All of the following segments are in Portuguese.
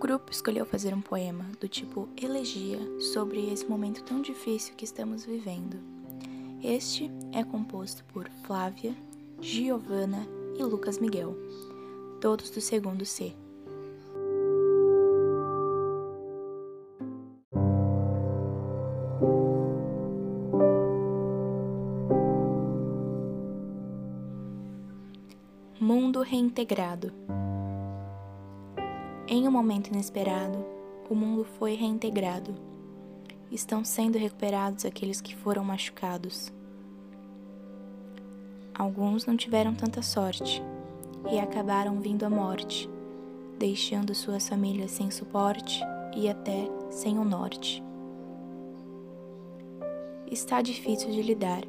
grupo escolheu fazer um poema do tipo elegia sobre esse momento tão difícil que estamos vivendo. Este é composto por Flávia, Giovana e Lucas Miguel, todos do segundo C. Mundo reintegrado. Em um momento inesperado, o mundo foi reintegrado. Estão sendo recuperados aqueles que foram machucados. Alguns não tiveram tanta sorte e acabaram vindo à morte, deixando suas famílias sem suporte e até sem o norte. Está difícil de lidar,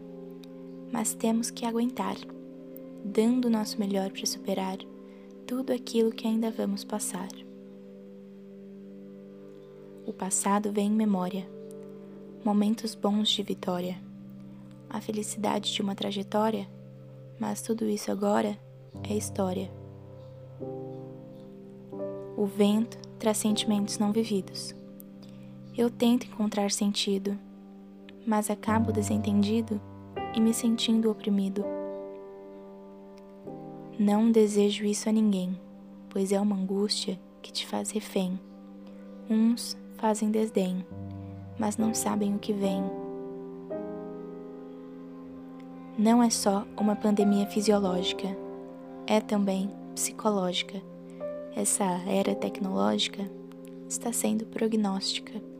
mas temos que aguentar, dando o nosso melhor para superar tudo aquilo que ainda vamos passar. O passado vem em memória, momentos bons de vitória, a felicidade de uma trajetória, mas tudo isso agora é história. O vento traz sentimentos não vividos. Eu tento encontrar sentido mas acabo desentendido e me sentindo oprimido. Não desejo isso a ninguém, pois é uma angústia que te faz refém. Uns fazem desdém, mas não sabem o que vem. Não é só uma pandemia fisiológica, é também psicológica. Essa era tecnológica está sendo prognóstica.